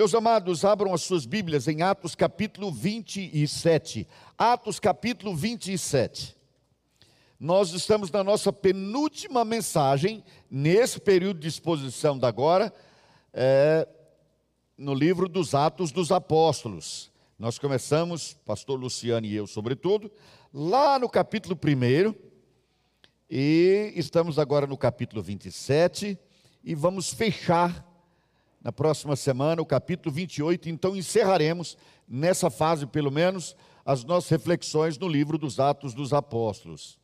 Meus amados, abram as suas Bíblias em Atos capítulo 27. Atos capítulo 27. Nós estamos na nossa penúltima mensagem, nesse período de exposição da agora, é, no livro dos Atos dos Apóstolos. Nós começamos, pastor Luciano e eu, sobretudo, lá no capítulo 1, e estamos agora no capítulo 27, e vamos fechar na próxima semana o capítulo 28, então encerraremos nessa fase, pelo menos, as nossas reflexões no livro dos Atos dos Apóstolos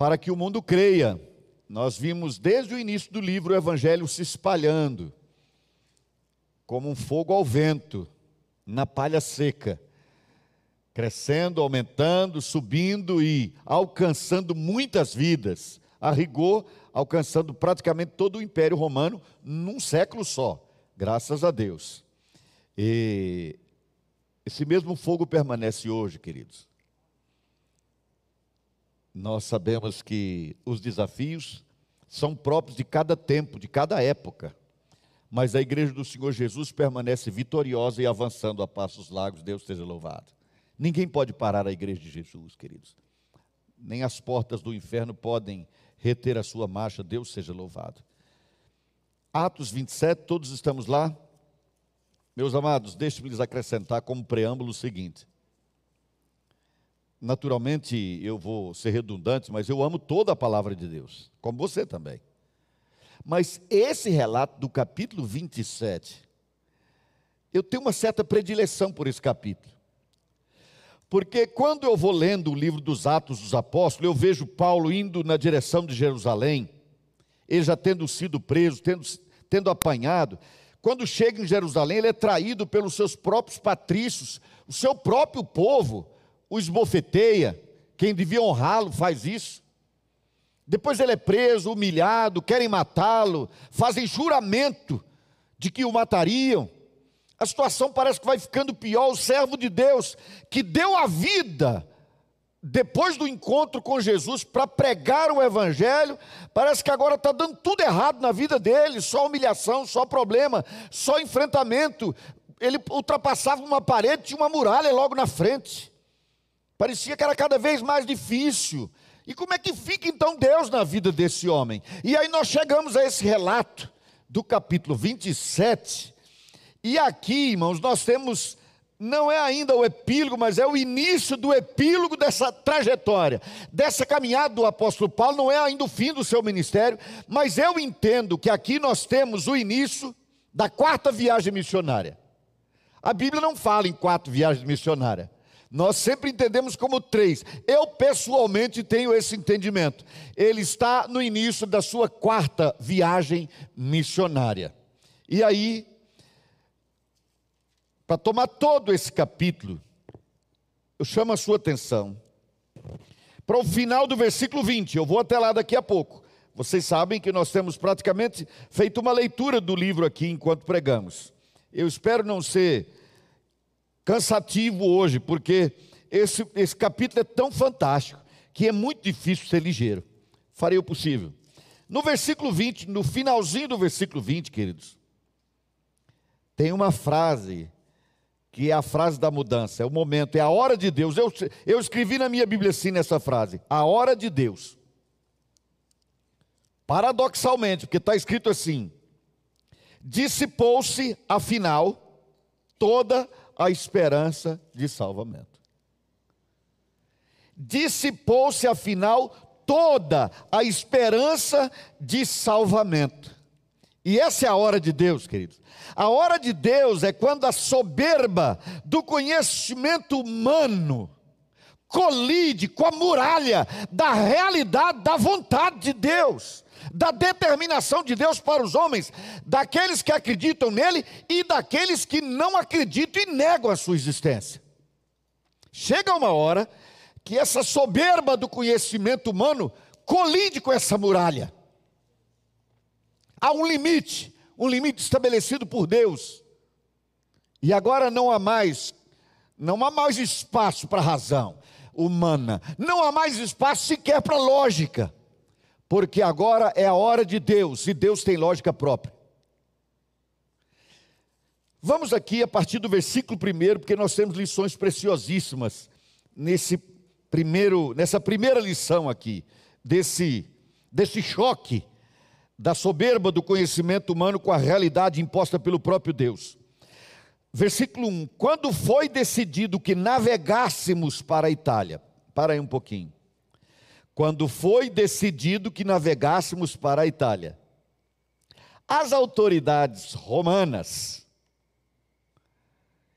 para que o mundo creia. Nós vimos desde o início do livro o evangelho se espalhando como um fogo ao vento, na palha seca, crescendo, aumentando, subindo e alcançando muitas vidas. A rigor, alcançando praticamente todo o Império Romano num século só, graças a Deus. E esse mesmo fogo permanece hoje, queridos. Nós sabemos que os desafios são próprios de cada tempo, de cada época. Mas a igreja do Senhor Jesus permanece vitoriosa e avançando a passos largos. Deus seja louvado. Ninguém pode parar a igreja de Jesus, queridos. Nem as portas do inferno podem reter a sua marcha. Deus seja louvado. Atos 27, todos estamos lá? Meus amados, deixe-me lhes acrescentar como preâmbulo o seguinte: naturalmente eu vou ser redundante, mas eu amo toda a palavra de Deus, como você também. Mas esse relato do capítulo 27, eu tenho uma certa predileção por esse capítulo. Porque quando eu vou lendo o livro dos Atos dos Apóstolos, eu vejo Paulo indo na direção de Jerusalém, ele já tendo sido preso, tendo, tendo apanhado. Quando chega em Jerusalém, ele é traído pelos seus próprios patrícios, o seu próprio povo o esbofeteia, quem devia honrá-lo faz isso. Depois ele é preso, humilhado, querem matá-lo, fazem juramento de que o matariam. A situação parece que vai ficando pior. O servo de Deus, que deu a vida depois do encontro com Jesus para pregar o Evangelho, parece que agora está dando tudo errado na vida dele: só humilhação, só problema, só enfrentamento. Ele ultrapassava uma parede, tinha uma muralha logo na frente. Parecia que era cada vez mais difícil. E como é que fica então Deus na vida desse homem? E aí nós chegamos a esse relato do capítulo 27. E aqui, irmãos, nós temos não é ainda o epílogo, mas é o início do epílogo dessa trajetória, dessa caminhada do apóstolo Paulo, não é ainda o fim do seu ministério, mas eu entendo que aqui nós temos o início da quarta viagem missionária. A Bíblia não fala em quatro viagens missionárias. Nós sempre entendemos como três. Eu pessoalmente tenho esse entendimento. Ele está no início da sua quarta viagem missionária. E aí, para tomar todo esse capítulo, eu chamo a sua atenção para o final do versículo 20. Eu vou até lá daqui a pouco. Vocês sabem que nós temos praticamente feito uma leitura do livro aqui enquanto pregamos. Eu espero não ser cansativo hoje, porque esse, esse capítulo é tão fantástico que é muito difícil ser ligeiro. Farei o possível. No versículo 20, no finalzinho do versículo 20, queridos, tem uma frase que é a frase da mudança, é o momento, é a hora de Deus. Eu, eu escrevi na minha Bíblia assim nessa frase: a hora de Deus. Paradoxalmente, porque está escrito assim: dissipou-se, afinal, toda a esperança de salvamento. Dissipou-se, afinal, toda a esperança de salvamento. E essa é a hora de Deus, queridos. A hora de Deus é quando a soberba do conhecimento humano colide com a muralha da realidade da vontade de Deus da determinação de Deus para os homens, daqueles que acreditam nele e daqueles que não acreditam e negam a sua existência. Chega uma hora que essa soberba do conhecimento humano colide com essa muralha. Há um limite, um limite estabelecido por Deus. E agora não há mais, não há mais espaço para a razão humana, não há mais espaço sequer para lógica porque agora é a hora de Deus e Deus tem lógica própria. Vamos aqui a partir do versículo primeiro, porque nós temos lições preciosíssimas nesse primeiro, nessa primeira lição aqui, desse, desse choque da soberba do conhecimento humano com a realidade imposta pelo próprio Deus. Versículo 1: Quando foi decidido que navegássemos para a Itália, para aí um pouquinho. Quando foi decidido que navegássemos para a Itália, as autoridades romanas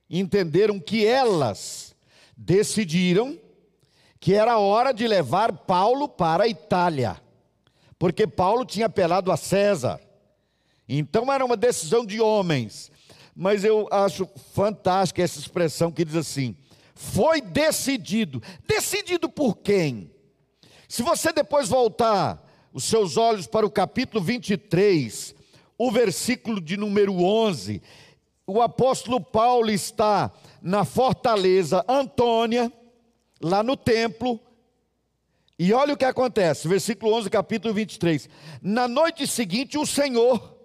entenderam que elas decidiram que era hora de levar Paulo para a Itália, porque Paulo tinha apelado a César. Então era uma decisão de homens. Mas eu acho fantástica essa expressão que diz assim: foi decidido. Decidido por quem? Se você depois voltar os seus olhos para o capítulo 23, o versículo de número 11, o apóstolo Paulo está na fortaleza Antônia, lá no templo, e olha o que acontece, versículo 11, capítulo 23. Na noite seguinte, o Senhor,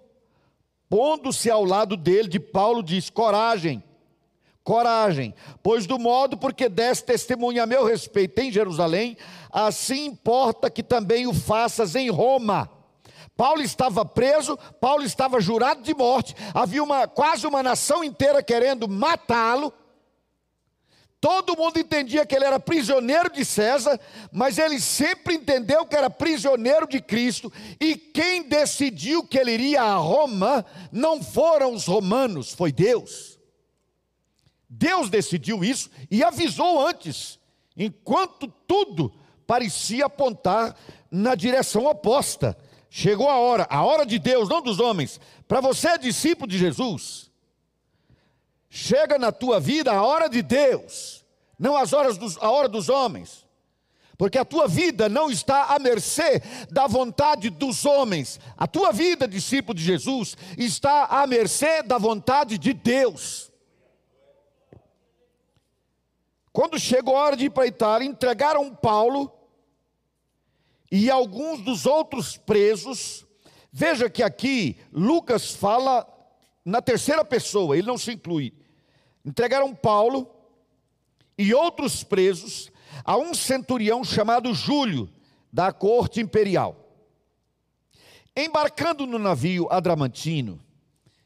pondo-se ao lado dele, de Paulo, diz: Coragem, coragem, pois do modo porque deste testemunha a meu respeito em Jerusalém, assim importa que também o faças em Roma. Paulo estava preso, Paulo estava jurado de morte, havia uma, quase uma nação inteira querendo matá-lo. Todo mundo entendia que ele era prisioneiro de César, mas ele sempre entendeu que era prisioneiro de Cristo, e quem decidiu que ele iria a Roma não foram os romanos, foi Deus. Deus decidiu isso e avisou antes, enquanto tudo parecia apontar na direção oposta. Chegou a hora, a hora de Deus, não dos homens. Para você, discípulo de Jesus, chega na tua vida a hora de Deus, não as horas dos, a hora dos homens. Porque a tua vida não está à mercê da vontade dos homens. A tua vida, discípulo de Jesus, está à mercê da vontade de Deus. Quando chegou a hora de ir para a Itália, entregaram Paulo e alguns dos outros presos. Veja que aqui Lucas fala na terceira pessoa, ele não se inclui. Entregaram Paulo e outros presos a um centurião chamado Júlio, da corte imperial. Embarcando no navio Adramantino,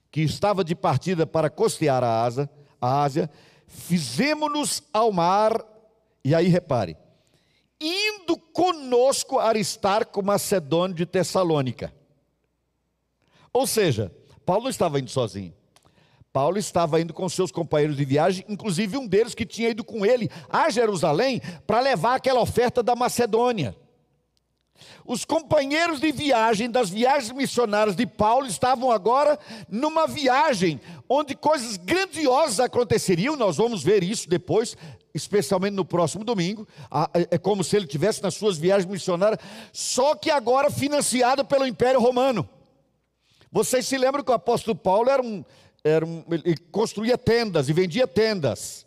que estava de partida para costear a Ásia, a Ásia fizemos-nos ao mar, e aí repare, indo conosco Aristarco Macedônio de Tessalônica. Ou seja, Paulo não estava indo sozinho. Paulo estava indo com seus companheiros de viagem, inclusive um deles que tinha ido com ele a Jerusalém para levar aquela oferta da Macedônia. Os companheiros de viagem das viagens missionárias de Paulo estavam agora numa viagem onde coisas grandiosas aconteceriam, nós vamos ver isso depois, especialmente no próximo domingo. É, é como se ele tivesse nas suas viagens missionárias, só que agora financiado pelo Império Romano. Vocês se lembram que o apóstolo Paulo era um, era um, ele construía tendas e vendia tendas.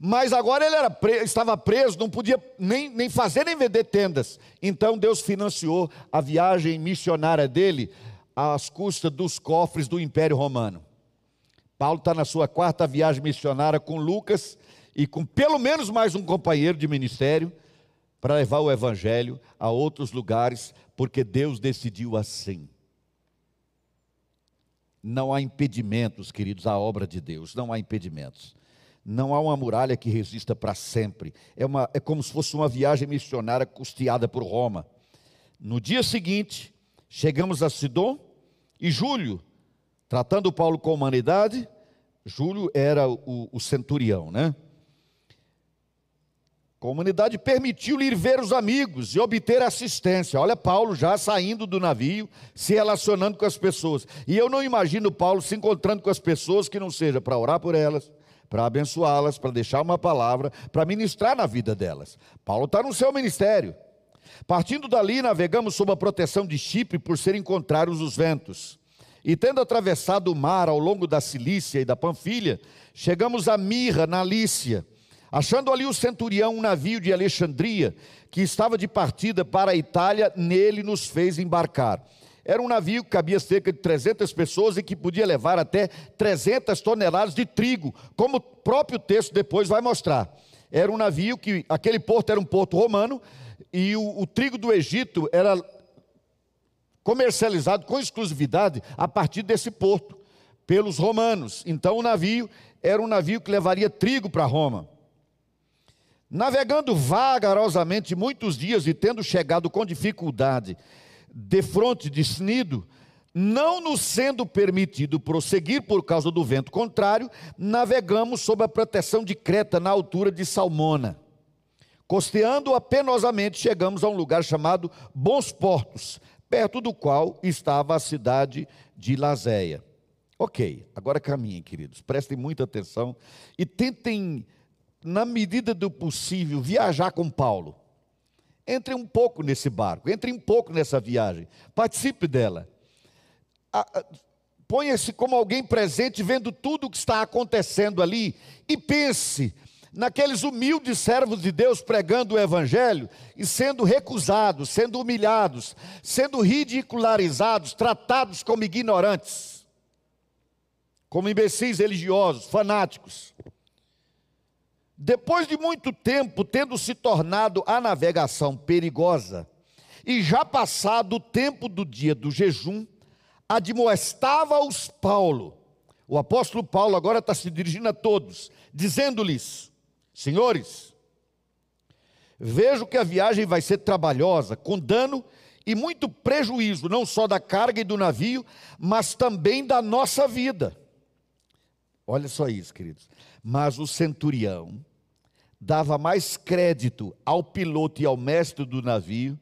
Mas agora ele era estava preso, não podia nem, nem fazer nem vender tendas. Então Deus financiou a viagem missionária dele às custas dos cofres do Império Romano. Paulo está na sua quarta viagem missionária com Lucas e com pelo menos mais um companheiro de ministério para levar o evangelho a outros lugares, porque Deus decidiu assim. Não há impedimentos, queridos, à obra de Deus, não há impedimentos. Não há uma muralha que resista para sempre. É, uma, é como se fosse uma viagem missionária custeada por Roma. No dia seguinte, chegamos a Sidon e Júlio, tratando Paulo com humanidade, Júlio era o, o centurião, né? Comunidade permitiu-lhe ver os amigos e obter assistência. Olha, Paulo já saindo do navio, se relacionando com as pessoas. E eu não imagino Paulo se encontrando com as pessoas que não seja para orar por elas, para abençoá-las, para deixar uma palavra, para ministrar na vida delas. Paulo está no seu ministério. Partindo dali, navegamos sob a proteção de Chipre por serem contrários os ventos. E tendo atravessado o mar ao longo da Cilícia e da Panfilha, chegamos a Mirra, na Lícia Achando ali o centurião um navio de Alexandria, que estava de partida para a Itália, nele nos fez embarcar. Era um navio que cabia cerca de 300 pessoas e que podia levar até 300 toneladas de trigo, como o próprio texto depois vai mostrar. Era um navio que, aquele porto era um porto romano, e o, o trigo do Egito era comercializado com exclusividade a partir desse porto, pelos romanos. Então o navio era um navio que levaria trigo para Roma. Navegando vagarosamente muitos dias e tendo chegado com dificuldade de fronte de Snido, não nos sendo permitido prosseguir por causa do vento contrário, navegamos sob a proteção de Creta na altura de Salmona. Costeando apenosamente, chegamos a um lugar chamado Bons Portos, perto do qual estava a cidade de Lazéia. Ok, agora caminhem, queridos, prestem muita atenção e tentem na medida do possível, viajar com Paulo. Entre um pouco nesse barco, entre um pouco nessa viagem, participe dela. Ponha-se como alguém presente, vendo tudo o que está acontecendo ali, e pense naqueles humildes servos de Deus pregando o Evangelho e sendo recusados, sendo humilhados, sendo ridicularizados, tratados como ignorantes, como imbecis religiosos, fanáticos. Depois de muito tempo, tendo se tornado a navegação perigosa, e já passado o tempo do dia do jejum, admoestava-os Paulo. O apóstolo Paulo agora está se dirigindo a todos, dizendo-lhes: Senhores, vejo que a viagem vai ser trabalhosa, com dano e muito prejuízo, não só da carga e do navio, mas também da nossa vida. Olha só isso, queridos. Mas o centurião, dava mais crédito ao piloto e ao mestre do navio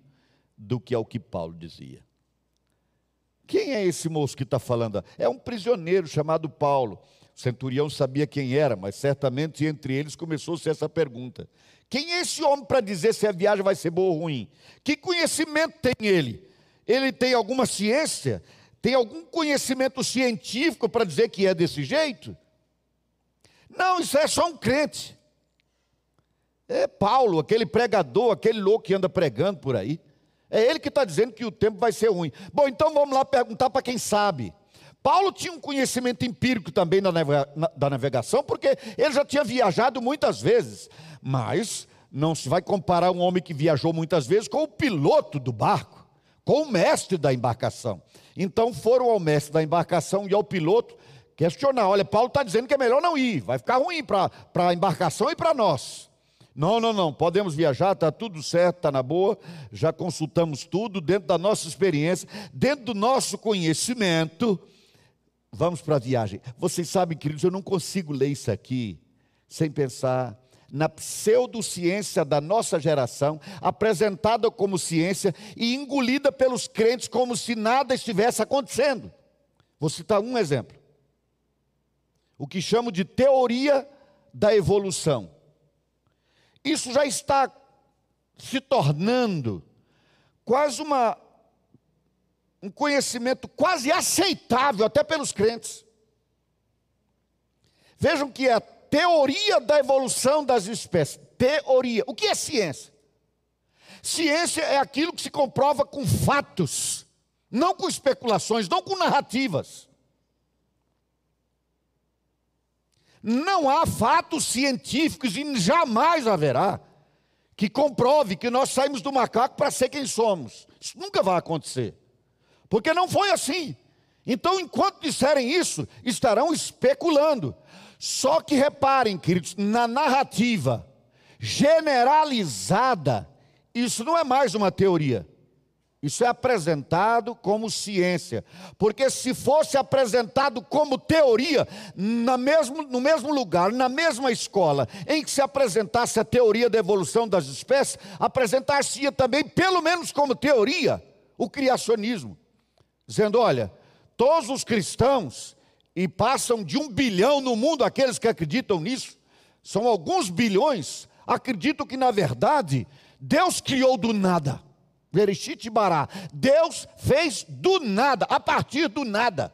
do que ao que Paulo dizia. Quem é esse moço que está falando? É um prisioneiro chamado Paulo. O centurião sabia quem era, mas certamente entre eles começou-se essa pergunta: Quem é esse homem para dizer se a viagem vai ser boa ou ruim? Que conhecimento tem ele? Ele tem alguma ciência? Tem algum conhecimento científico para dizer que é desse jeito? Não, isso é só um crente. É Paulo, aquele pregador, aquele louco que anda pregando por aí. É ele que está dizendo que o tempo vai ser ruim. Bom, então vamos lá perguntar para quem sabe. Paulo tinha um conhecimento empírico também da navegação, porque ele já tinha viajado muitas vezes. Mas não se vai comparar um homem que viajou muitas vezes com o piloto do barco, com o mestre da embarcação. Então foram ao mestre da embarcação e ao piloto questionar: olha, Paulo está dizendo que é melhor não ir, vai ficar ruim para a embarcação e para nós. Não, não, não, podemos viajar, está tudo certo, está na boa, já consultamos tudo dentro da nossa experiência, dentro do nosso conhecimento. Vamos para a viagem. Vocês sabem, queridos, eu não consigo ler isso aqui sem pensar na pseudociência da nossa geração, apresentada como ciência e engolida pelos crentes como se nada estivesse acontecendo. Vou citar um exemplo. O que chamo de teoria da evolução. Isso já está se tornando quase uma, um conhecimento quase aceitável até pelos crentes. Vejam que a teoria da evolução das espécies. Teoria. O que é ciência? Ciência é aquilo que se comprova com fatos, não com especulações, não com narrativas. Não há fatos científicos e jamais haverá que comprove que nós saímos do macaco para ser quem somos. Isso nunca vai acontecer. Porque não foi assim. Então, enquanto disserem isso, estarão especulando. Só que reparem, queridos, na narrativa generalizada, isso não é mais uma teoria. Isso é apresentado como ciência. Porque se fosse apresentado como teoria, mesmo, no mesmo lugar, na mesma escola, em que se apresentasse a teoria da evolução das espécies, apresentar-se-ia também, pelo menos como teoria, o criacionismo. Dizendo: olha, todos os cristãos, e passam de um bilhão no mundo aqueles que acreditam nisso, são alguns bilhões, acreditam que, na verdade, Deus criou do nada. Verishit Bará. Deus fez do nada, a partir do nada.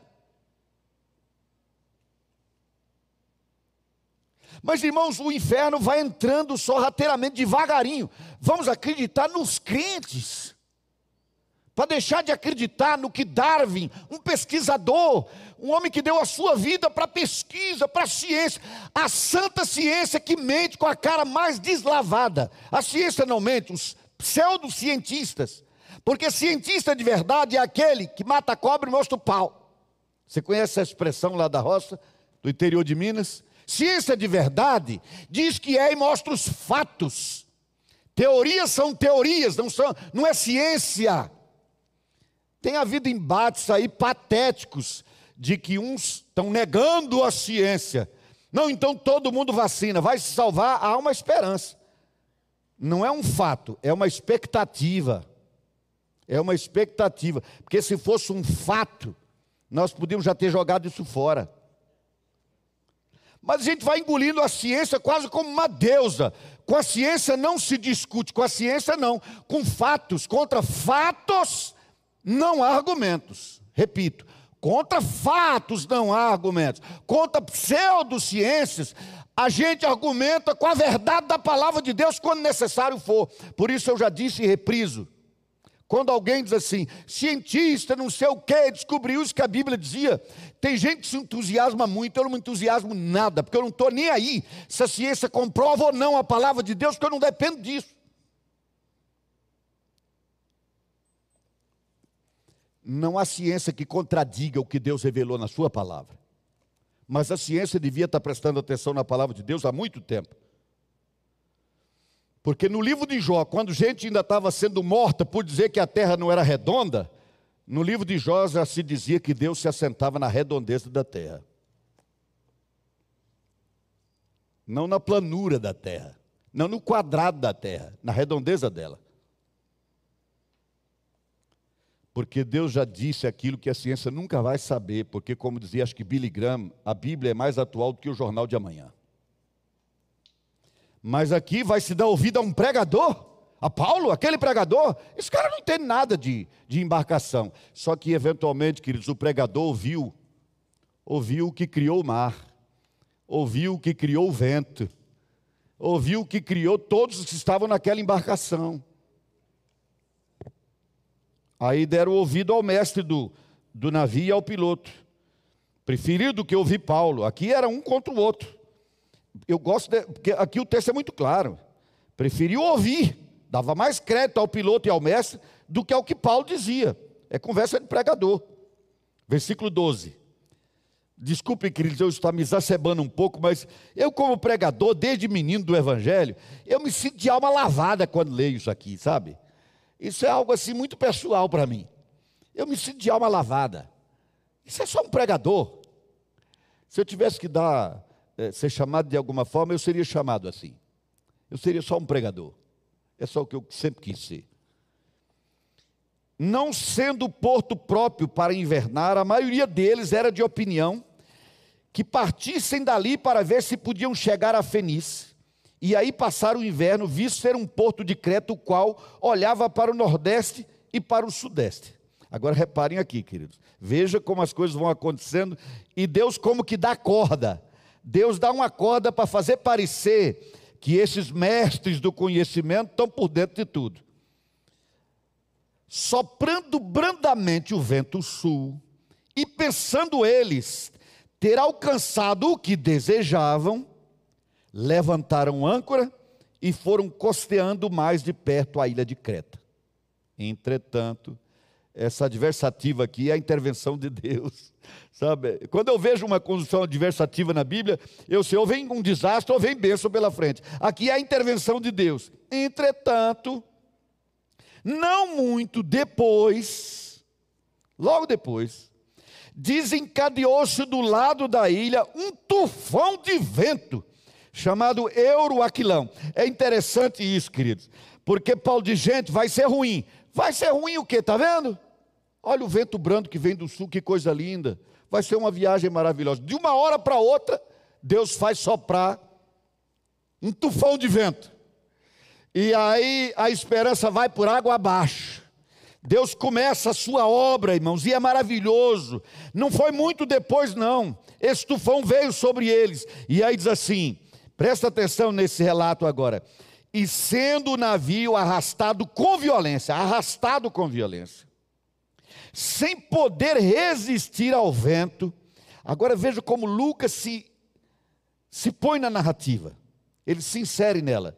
Mas, irmãos, o inferno vai entrando sorrateiramente, devagarinho. Vamos acreditar nos crentes. para deixar de acreditar no que Darwin, um pesquisador, um homem que deu a sua vida para pesquisa, para ciência, a santa ciência que mente com a cara mais deslavada. A ciência não mente, os pseudocientistas, porque cientista de verdade é aquele que mata a cobra e mostra o pau. Você conhece essa expressão lá da roça, do interior de Minas? Ciência de verdade diz que é e mostra os fatos. Teorias são teorias, não, são, não é ciência. Tem havido embates aí patéticos de que uns estão negando a ciência. Não, então todo mundo vacina, vai se salvar, há uma esperança. Não é um fato, é uma expectativa. É uma expectativa, porque se fosse um fato, nós podíamos já ter jogado isso fora. Mas a gente vai engolindo a ciência quase como uma deusa. Com a ciência não se discute, com a ciência não. Com fatos, contra fatos, não há argumentos. Repito, contra fatos não há argumentos. Contra pseudociências, a gente argumenta com a verdade da palavra de Deus quando necessário for. Por isso eu já disse e repriso. Quando alguém diz assim, cientista, não sei o que, descobriu isso que a Bíblia dizia. Tem gente que se entusiasma muito, eu não me entusiasmo nada, porque eu não estou nem aí se a ciência comprova ou não a palavra de Deus, porque eu não dependo disso. Não há ciência que contradiga o que Deus revelou na Sua palavra. Mas a ciência devia estar prestando atenção na palavra de Deus há muito tempo. Porque no livro de Jó, quando gente ainda estava sendo morta por dizer que a terra não era redonda, no livro de Jó já se dizia que Deus se assentava na redondeza da terra. Não na planura da terra, não no quadrado da terra, na redondeza dela. Porque Deus já disse aquilo que a ciência nunca vai saber, porque, como dizia, acho que Billy Graham, a Bíblia é mais atual do que o jornal de amanhã. Mas aqui vai se dar ouvido a um pregador, a Paulo, aquele pregador. Esse cara não entende nada de, de embarcação. Só que, eventualmente, queridos, o pregador ouviu, ouviu o que criou o mar, ouviu o que criou o vento, ouviu o que criou todos os que estavam naquela embarcação. Aí deram ouvido ao mestre do, do navio e ao piloto. Preferiu do que ouvir Paulo. Aqui era um contra o outro. Eu gosto, de, porque aqui o texto é muito claro. Preferiu ouvir, dava mais crédito ao piloto e ao mestre do que ao que Paulo dizia. É conversa de pregador. Versículo 12. Desculpe, queridos, eu estou me exacerbando um pouco, mas eu, como pregador, desde menino do Evangelho, eu me sinto de alma lavada quando leio isso aqui, sabe? Isso é algo assim muito pessoal para mim. Eu me sinto de alma lavada. Isso é só um pregador. Se eu tivesse que dar, é, ser chamado de alguma forma, eu seria chamado assim. Eu seria só um pregador. É só o que eu sempre quis ser. Não sendo porto próprio para invernar, a maioria deles era de opinião que partissem dali para ver se podiam chegar a Fenice e aí passaram o inverno, visto ser um porto de Creta, o qual olhava para o nordeste e para o sudeste. Agora reparem aqui, queridos. Veja como as coisas vão acontecendo e Deus como que dá corda. Deus dá uma corda para fazer parecer que esses mestres do conhecimento estão por dentro de tudo. Soprando brandamente o vento sul e pensando eles ter alcançado o que desejavam, levantaram âncora e foram costeando mais de perto a ilha de Creta. Entretanto, essa adversativa aqui é a intervenção de Deus, sabe? Quando eu vejo uma condição adversativa na Bíblia, eu sei, ou vem um desastre ou vem bênção pela frente. Aqui é a intervenção de Deus. Entretanto, não muito depois, logo depois, desencadeou-se do lado da ilha um tufão de vento chamado Euroaquilão. É interessante isso, queridos, porque Paulo diz: gente, vai ser ruim. Vai ser ruim o quê? Está vendo? Olha o vento brando que vem do sul, que coisa linda. Vai ser uma viagem maravilhosa. De uma hora para outra, Deus faz soprar um tufão de vento. E aí a esperança vai por água abaixo. Deus começa a sua obra, irmãos, e é maravilhoso. Não foi muito depois, não. Esse tufão veio sobre eles. E aí diz assim: Presta atenção nesse relato agora. E sendo o navio arrastado com violência, arrastado com violência. sem poder resistir ao vento. Agora veja como Lucas se, se põe na narrativa, ele se insere nela.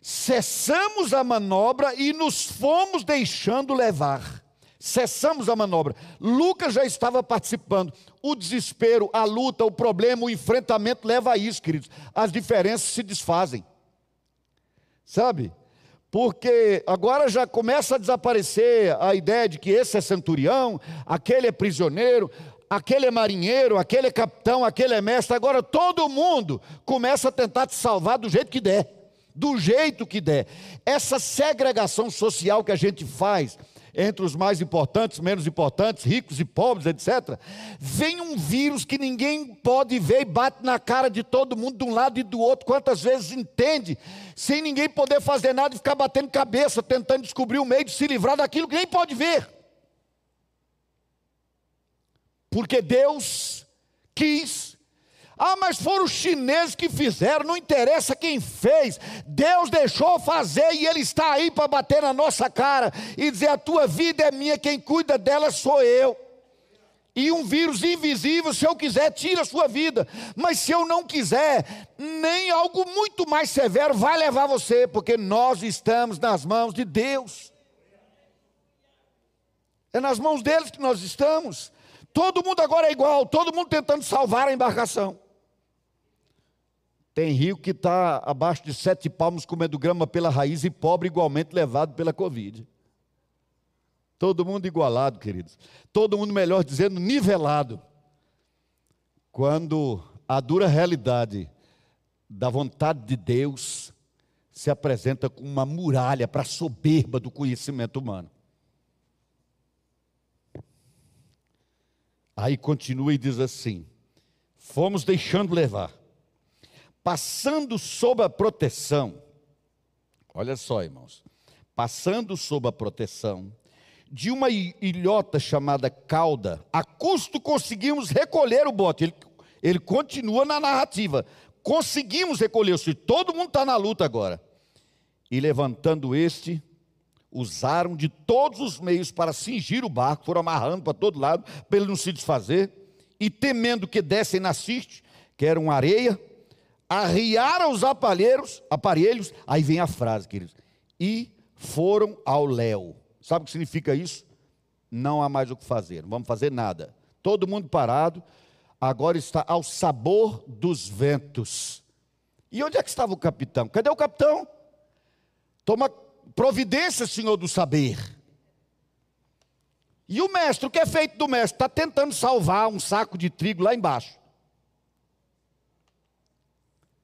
Cessamos a manobra e nos fomos deixando levar. Cessamos a manobra. Lucas já estava participando. O desespero, a luta, o problema, o enfrentamento leva a isso, queridos. As diferenças se desfazem. Sabe? porque agora já começa a desaparecer a ideia de que esse é centurião, aquele é prisioneiro, aquele é marinheiro, aquele é capitão, aquele é mestre. Agora todo mundo começa a tentar te salvar do jeito que der, do jeito que der. Essa segregação social que a gente faz entre os mais importantes, menos importantes, ricos e pobres, etc. Vem um vírus que ninguém pode ver e bate na cara de todo mundo de um lado e do outro. Quantas vezes entende, sem ninguém poder fazer nada e ficar batendo cabeça, tentando descobrir o meio de se livrar daquilo que nem pode ver. Porque Deus quis ah, mas foram os chineses que fizeram, não interessa quem fez. Deus deixou fazer e Ele está aí para bater na nossa cara e dizer: a tua vida é minha, quem cuida dela sou eu. E um vírus invisível, se eu quiser, tira a sua vida. Mas se eu não quiser, nem algo muito mais severo vai levar você, porque nós estamos nas mãos de Deus. É nas mãos deles que nós estamos. Todo mundo agora é igual, todo mundo tentando salvar a embarcação. Tem rio que está abaixo de sete palmos comendo grama pela raiz e pobre igualmente levado pela Covid. Todo mundo igualado, queridos. Todo mundo, melhor dizendo, nivelado. Quando a dura realidade da vontade de Deus se apresenta como uma muralha para a soberba do conhecimento humano. Aí continua e diz assim: fomos deixando levar passando sob a proteção, olha só, irmãos, passando sob a proteção de uma ilhota chamada cauda, a custo conseguimos recolher o bote. Ele, ele continua na narrativa. Conseguimos recolher, se todo mundo está na luta agora. E levantando este, usaram de todos os meios para cingir o barco, foram amarrando para todo lado, para ele não se desfazer, e temendo que dessem na ciste, que eram areia, arriaram os aparelhos, aparelhos, aí vem a frase, queridos, e foram ao léu. Sabe o que significa isso? Não há mais o que fazer, não vamos fazer nada. Todo mundo parado, agora está ao sabor dos ventos. E onde é que estava o capitão? Cadê o capitão? Toma providência, senhor do saber. E o mestre, o que é feito do mestre? Está tentando salvar um saco de trigo lá embaixo.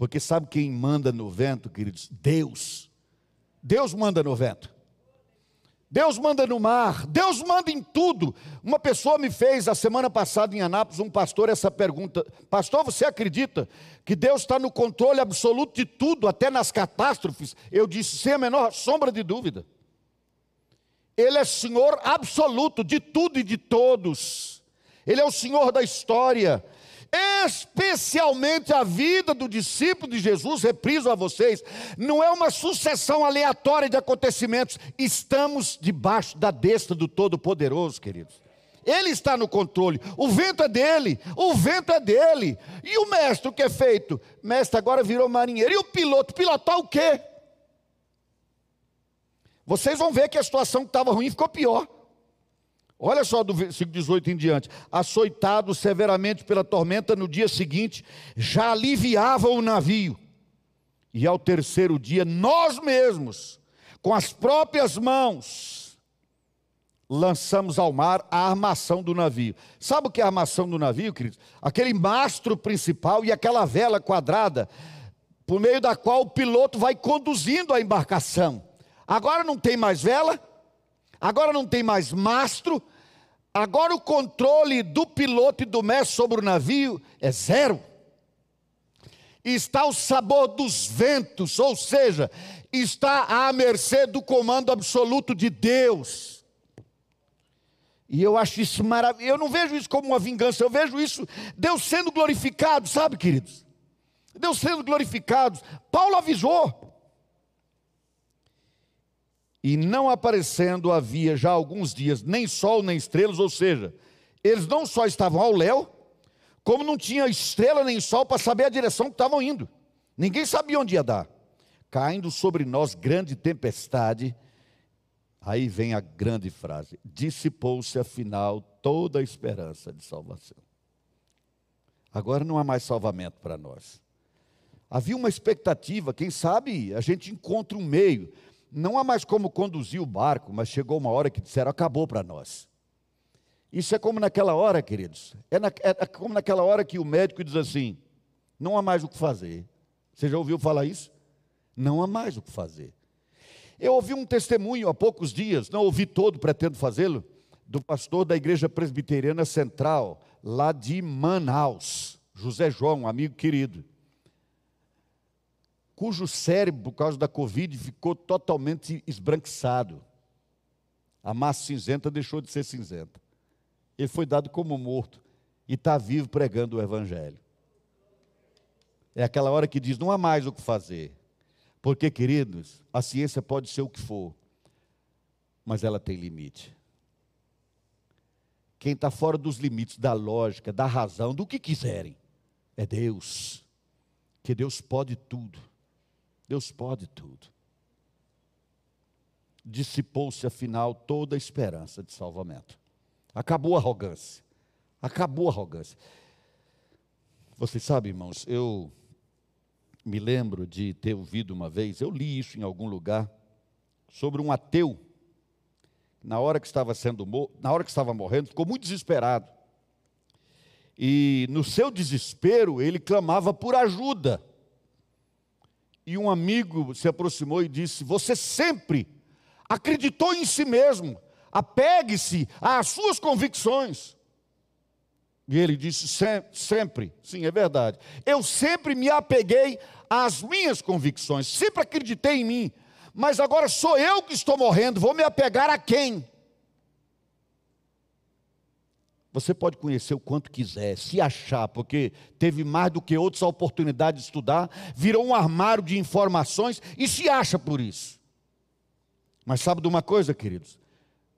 Porque sabe quem manda no vento, queridos? Deus. Deus manda no vento. Deus manda no mar, Deus manda em tudo. Uma pessoa me fez a semana passada em Anápolis, um pastor, essa pergunta: Pastor, você acredita que Deus está no controle absoluto de tudo, até nas catástrofes? Eu disse, sem a menor sombra de dúvida. Ele é Senhor absoluto de tudo e de todos. Ele é o Senhor da história especialmente a vida do discípulo de Jesus, repriso a vocês, não é uma sucessão aleatória de acontecimentos, estamos debaixo da destra do Todo-Poderoso, queridos. Ele está no controle, o vento é dele, o vento é dele. E o mestre, o que é feito? Mestre agora virou marinheiro. E o piloto? Pilotar o quê? Vocês vão ver que a situação que estava ruim ficou pior. Olha só do versículo 18 em diante. Açoitado severamente pela tormenta, no dia seguinte, já aliviava o navio. E ao terceiro dia, nós mesmos, com as próprias mãos, lançamos ao mar a armação do navio. Sabe o que é a armação do navio, queridos? Aquele mastro principal e aquela vela quadrada, por meio da qual o piloto vai conduzindo a embarcação. Agora não tem mais vela, agora não tem mais mastro, Agora o controle do piloto e do mestre sobre o navio é zero. Está o sabor dos ventos, ou seja, está à mercê do comando absoluto de Deus. E eu acho isso maravilhoso. Eu não vejo isso como uma vingança, eu vejo isso Deus sendo glorificado, sabe, queridos? Deus sendo glorificado. Paulo avisou. E não aparecendo havia já alguns dias nem sol nem estrelas, ou seja, eles não só estavam ao léu, como não tinha estrela nem sol para saber a direção que estavam indo. Ninguém sabia onde ia dar. Caindo sobre nós grande tempestade, aí vem a grande frase: dissipou-se afinal toda a esperança de salvação. Agora não há mais salvamento para nós. Havia uma expectativa, quem sabe a gente encontra um meio. Não há mais como conduzir o barco, mas chegou uma hora que disseram: acabou para nós. Isso é como naquela hora, queridos. É, na, é, é como naquela hora que o médico diz assim: não há mais o que fazer. Você já ouviu falar isso? Não há mais o que fazer. Eu ouvi um testemunho há poucos dias, não ouvi todo, pretendo fazê-lo, do pastor da Igreja Presbiteriana Central, lá de Manaus, José João, um amigo querido, cujo cérebro, por causa da Covid, ficou totalmente esbranquiçado. A massa cinzenta deixou de ser cinzenta. Ele foi dado como morto e está vivo pregando o Evangelho. É aquela hora que diz: não há mais o que fazer. Porque, queridos, a ciência pode ser o que for, mas ela tem limite. Quem está fora dos limites da lógica, da razão, do que quiserem, é Deus. Que Deus pode tudo. Deus pode tudo. Dissipou-se afinal toda a esperança de salvamento. Acabou a arrogância. Acabou a arrogância. Vocês sabem, irmãos, eu me lembro de ter ouvido uma vez, eu li isso em algum lugar, sobre um ateu, na hora que estava sendo na hora que estava morrendo, ficou muito desesperado. E no seu desespero, ele clamava por ajuda. E um amigo se aproximou e disse: Você sempre acreditou em si mesmo, apegue-se às suas convicções. E ele disse: sempre, sim, é verdade. Eu sempre me apeguei às minhas convicções, sempre acreditei em mim, mas agora sou eu que estou morrendo, vou me apegar a quem? Você pode conhecer o quanto quiser, se achar, porque teve mais do que outros a oportunidade de estudar, virou um armário de informações e se acha por isso. Mas sabe de uma coisa, queridos?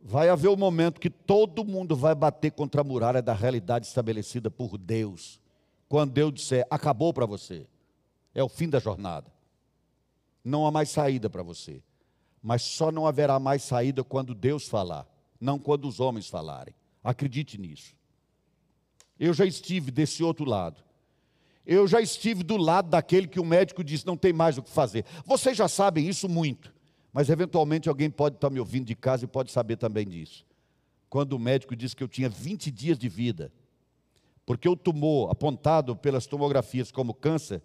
vai haver um momento que todo mundo vai bater contra a muralha da realidade estabelecida por Deus. Quando Deus disser, acabou para você, é o fim da jornada. Não há mais saída para você. Mas só não haverá mais saída quando Deus falar, não quando os homens falarem. Acredite nisso. Eu já estive desse outro lado. Eu já estive do lado daquele que o médico diz não tem mais o que fazer. Vocês já sabem isso muito. Mas eventualmente alguém pode estar me ouvindo de casa e pode saber também disso. Quando o médico disse que eu tinha 20 dias de vida, porque o tumor apontado pelas tomografias como câncer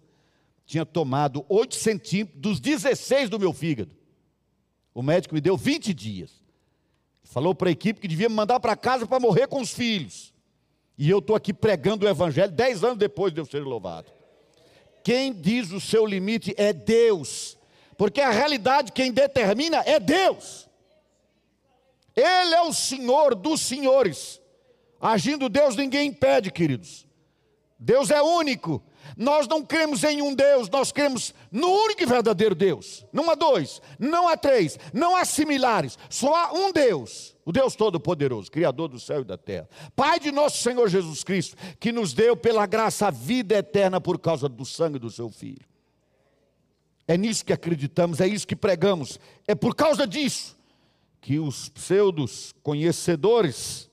tinha tomado 8 centímetros dos 16 do meu fígado. O médico me deu 20 dias. Falou para a equipe que devia me mandar para casa para morrer com os filhos. E eu estou aqui pregando o Evangelho 10 anos depois de eu ser louvado. Quem diz o seu limite é Deus. Porque a realidade quem determina é Deus. Ele é o Senhor dos senhores. Agindo Deus, ninguém impede, queridos. Deus é único. Nós não cremos em um Deus, nós cremos no único e verdadeiro Deus. Não há dois, não há três, não há similares. Só há um Deus, o Deus Todo-Poderoso, Criador do céu e da terra. Pai de nosso Senhor Jesus Cristo, que nos deu pela graça a vida eterna por causa do sangue do seu Filho. É nisso que acreditamos, é isso que pregamos. É por causa disso que os pseudos conhecedores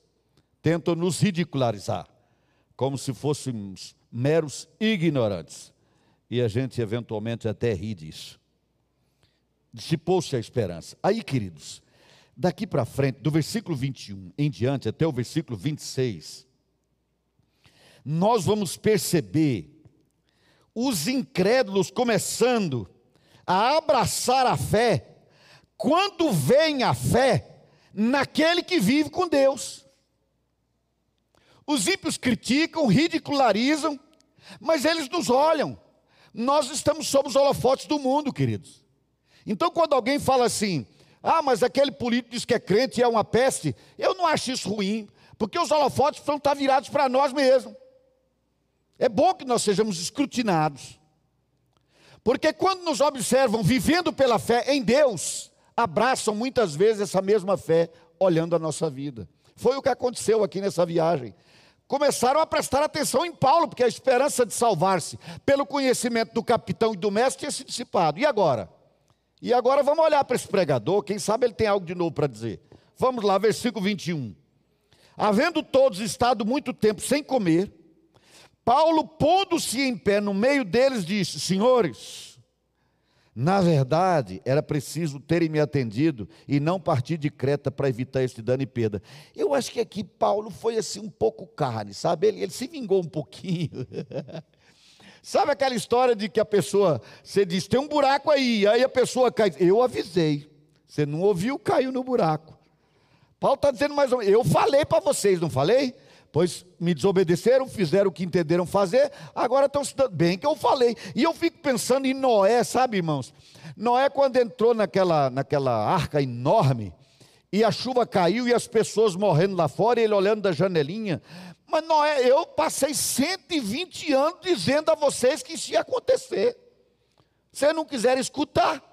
tentam nos ridicularizar, como se fôssemos meros ignorantes. E a gente eventualmente até ri disso. Dissipou-se a esperança. Aí, queridos, daqui para frente, do versículo 21 em diante até o versículo 26, nós vamos perceber os incrédulos começando a abraçar a fé quando vem a fé naquele que vive com Deus. Os ímpios criticam, ridicularizam, mas eles nos olham. Nós estamos sob os holofotes do mundo, queridos. Então, quando alguém fala assim, ah, mas aquele político diz que é crente e é uma peste, eu não acho isso ruim, porque os holofotes vão estar virados para nós mesmos. É bom que nós sejamos escrutinados. Porque quando nos observam vivendo pela fé em Deus, abraçam muitas vezes essa mesma fé, olhando a nossa vida. Foi o que aconteceu aqui nessa viagem. Começaram a prestar atenção em Paulo, porque a esperança de salvar-se pelo conhecimento do capitão e do mestre tinha se dissipado. E agora? E agora vamos olhar para esse pregador, quem sabe ele tem algo de novo para dizer. Vamos lá, versículo 21. Havendo todos estado muito tempo sem comer, Paulo, pondo-se em pé no meio deles, disse: Senhores, na verdade, era preciso terem me atendido e não partir de Creta para evitar este dano e perda. Eu acho que aqui Paulo foi assim um pouco carne, sabe? Ele, ele se vingou um pouquinho. sabe aquela história de que a pessoa, você diz, tem um buraco aí, aí a pessoa cai. Eu avisei. Você não ouviu, caiu no buraco. Paulo está dizendo mais ou menos, eu falei para vocês, não falei? Pois me desobedeceram, fizeram o que entenderam fazer, agora estão se dando bem que eu falei. E eu fico pensando em Noé, sabe, irmãos? Noé, quando entrou naquela, naquela arca enorme, e a chuva caiu e as pessoas morrendo lá fora, e ele olhando da janelinha. Mas Noé, eu passei 120 anos dizendo a vocês que isso ia acontecer. Se não quiserem escutar,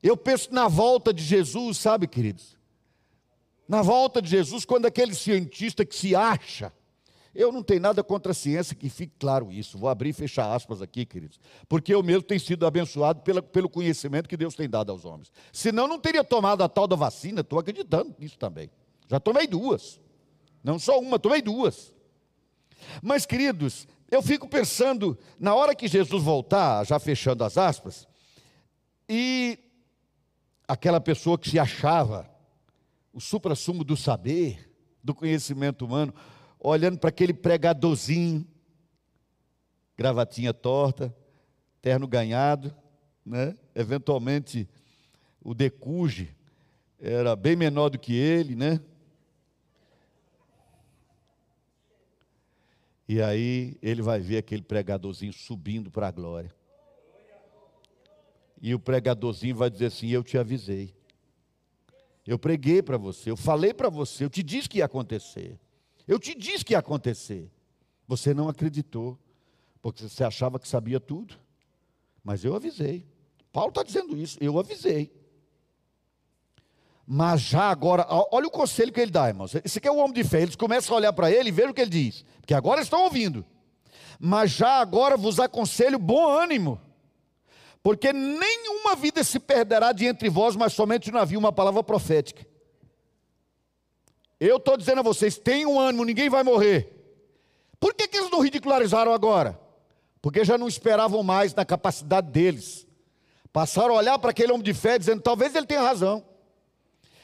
eu penso na volta de Jesus, sabe, queridos? Na volta de Jesus, quando aquele cientista que se acha, eu não tenho nada contra a ciência, que fique claro isso. Vou abrir e fechar aspas aqui, queridos. Porque eu mesmo tenho sido abençoado pela, pelo conhecimento que Deus tem dado aos homens. Senão, não teria tomado a tal da vacina. Estou acreditando nisso também. Já tomei duas. Não só uma, tomei duas. Mas, queridos, eu fico pensando, na hora que Jesus voltar, já fechando as aspas, e aquela pessoa que se achava o supra-sumo do saber, do conhecimento humano, olhando para aquele pregadorzinho, gravatinha torta, terno ganhado, né? eventualmente o decuje era bem menor do que ele, né? E aí ele vai ver aquele pregadorzinho subindo para a glória. E o pregadorzinho vai dizer assim: Eu te avisei. Eu preguei para você, eu falei para você, eu te disse que ia acontecer. Eu te disse que ia acontecer. Você não acreditou, porque você achava que sabia tudo. Mas eu avisei. Paulo está dizendo isso, eu avisei. Mas já agora, olha o conselho que ele dá, irmãos. Esse aqui é o homem de fé. Eles começam a olhar para ele e ver o que ele diz. Porque agora estão ouvindo. Mas já agora vos aconselho bom ânimo porque nenhuma vida se perderá de entre vós, mas somente não havia uma palavra profética. Eu estou dizendo a vocês: tenham ânimo, ninguém vai morrer. Por que, que eles não ridicularizaram agora? Porque já não esperavam mais na capacidade deles. Passaram a olhar para aquele homem de fé, dizendo: talvez ele tenha razão.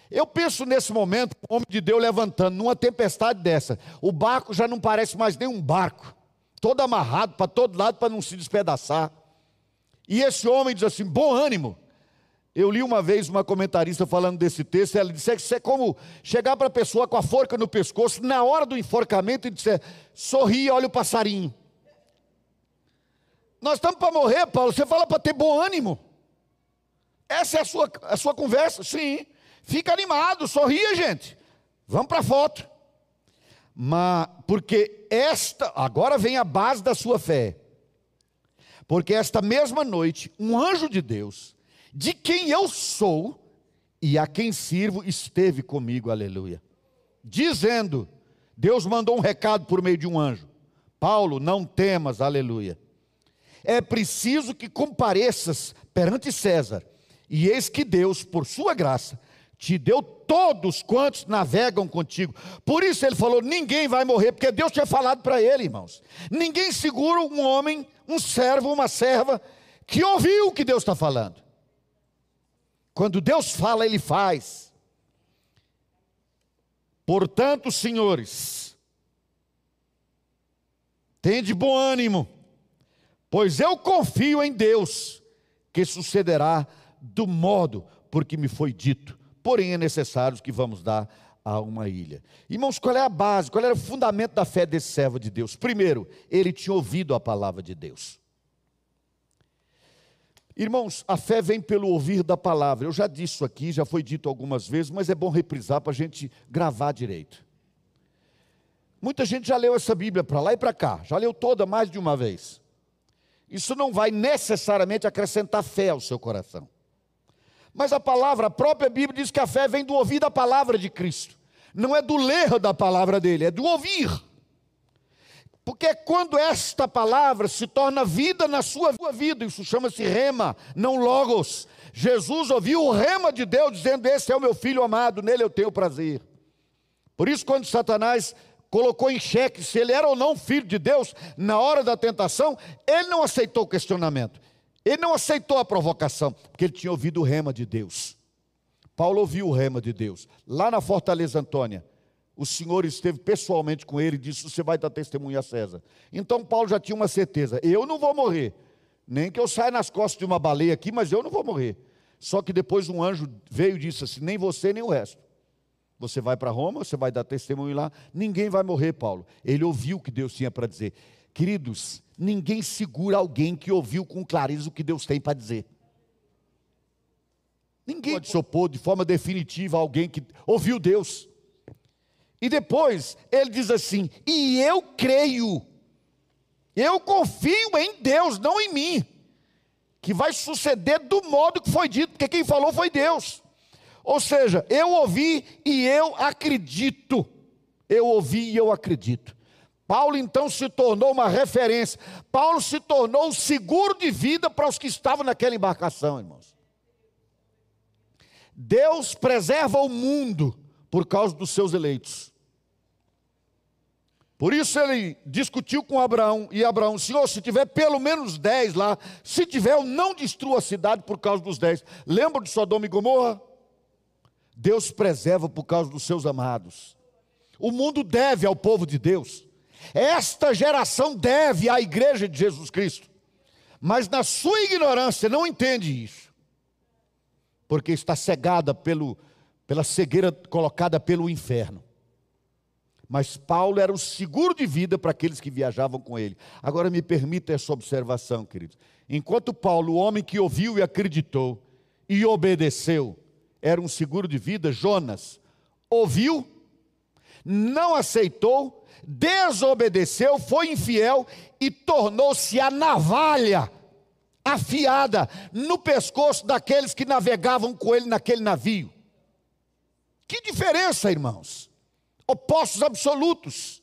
Eu penso nesse momento, o homem de Deus levantando, numa tempestade dessa. O barco já não parece mais nem um barco, todo amarrado para todo lado para não se despedaçar. E esse homem diz assim: bom ânimo. Eu li uma vez uma comentarista falando desse texto, ela disse que isso é como chegar para a pessoa com a forca no pescoço, na hora do enforcamento, e dizer: sorria, olha o passarinho. Nós estamos para morrer, Paulo. Você fala para ter bom ânimo. Essa é a sua, a sua conversa? Sim. Fica animado, sorria, gente. Vamos para a foto. Mas, porque esta, agora vem a base da sua fé. Porque esta mesma noite, um anjo de Deus, de quem eu sou e a quem sirvo, esteve comigo, aleluia. Dizendo, Deus mandou um recado por meio de um anjo: Paulo, não temas, aleluia. É preciso que compareças perante César, e eis que Deus, por sua graça, te deu todos quantos navegam contigo. Por isso ele falou: ninguém vai morrer, porque Deus tinha falado para ele, irmãos. Ninguém segura um homem, um servo, uma serva, que ouviu o que Deus está falando. Quando Deus fala, ele faz. Portanto, senhores, tende bom ânimo, pois eu confio em Deus, que sucederá do modo por que me foi dito porém é necessário que vamos dar a uma ilha. Irmãos, qual é a base, qual era o fundamento da fé desse servo de Deus? Primeiro, ele tinha ouvido a palavra de Deus. Irmãos, a fé vem pelo ouvir da palavra. Eu já disse isso aqui, já foi dito algumas vezes, mas é bom reprisar para a gente gravar direito. Muita gente já leu essa Bíblia para lá e para cá, já leu toda mais de uma vez. Isso não vai necessariamente acrescentar fé ao seu coração. Mas a palavra, a própria Bíblia diz que a fé vem do ouvir da palavra de Cristo. Não é do ler da palavra dele, é do ouvir. Porque quando esta palavra se torna vida na sua vida, isso chama-se rema, não logos. Jesus ouviu o rema de Deus dizendo: Esse é o meu filho amado, nele eu tenho prazer. Por isso, quando Satanás colocou em xeque se ele era ou não filho de Deus, na hora da tentação, ele não aceitou o questionamento, ele não aceitou a provocação, porque ele tinha ouvido o rema de Deus. Paulo ouviu o rema de Deus, lá na Fortaleza Antônia. O Senhor esteve pessoalmente com ele e disse: Você vai dar testemunho a César. Então Paulo já tinha uma certeza: Eu não vou morrer. Nem que eu saia nas costas de uma baleia aqui, mas eu não vou morrer. Só que depois um anjo veio e disse assim: Nem você, nem o resto. Você vai para Roma, você vai dar testemunho lá, ninguém vai morrer, Paulo. Ele ouviu o que Deus tinha para dizer. Queridos, ninguém segura alguém que ouviu com clareza o que Deus tem para dizer. Ninguém pode se opor de forma definitiva a alguém que ouviu Deus. E depois ele diz assim: e eu creio, eu confio em Deus, não em mim, que vai suceder do modo que foi dito, porque quem falou foi Deus. Ou seja, eu ouvi e eu acredito. Eu ouvi e eu acredito. Paulo então se tornou uma referência. Paulo se tornou o seguro de vida para os que estavam naquela embarcação, irmãos. Deus preserva o mundo por causa dos seus eleitos. Por isso ele discutiu com Abraão, e Abraão, Senhor, se tiver pelo menos dez lá, se tiver, eu não destruo a cidade por causa dos dez. Lembra de Sodoma e Gomorra? Deus preserva por causa dos seus amados. O mundo deve ao povo de Deus. Esta geração deve à igreja de Jesus Cristo. Mas na sua ignorância não entende isso. Porque está cegada pelo, pela cegueira colocada pelo inferno. Mas Paulo era o seguro de vida para aqueles que viajavam com ele. Agora me permita essa observação, queridos. Enquanto Paulo, o homem que ouviu e acreditou e obedeceu, era um seguro de vida, Jonas ouviu, não aceitou, desobedeceu, foi infiel e tornou-se a navalha afiada no pescoço daqueles que navegavam com ele naquele navio. Que diferença, irmãos? Opostos absolutos.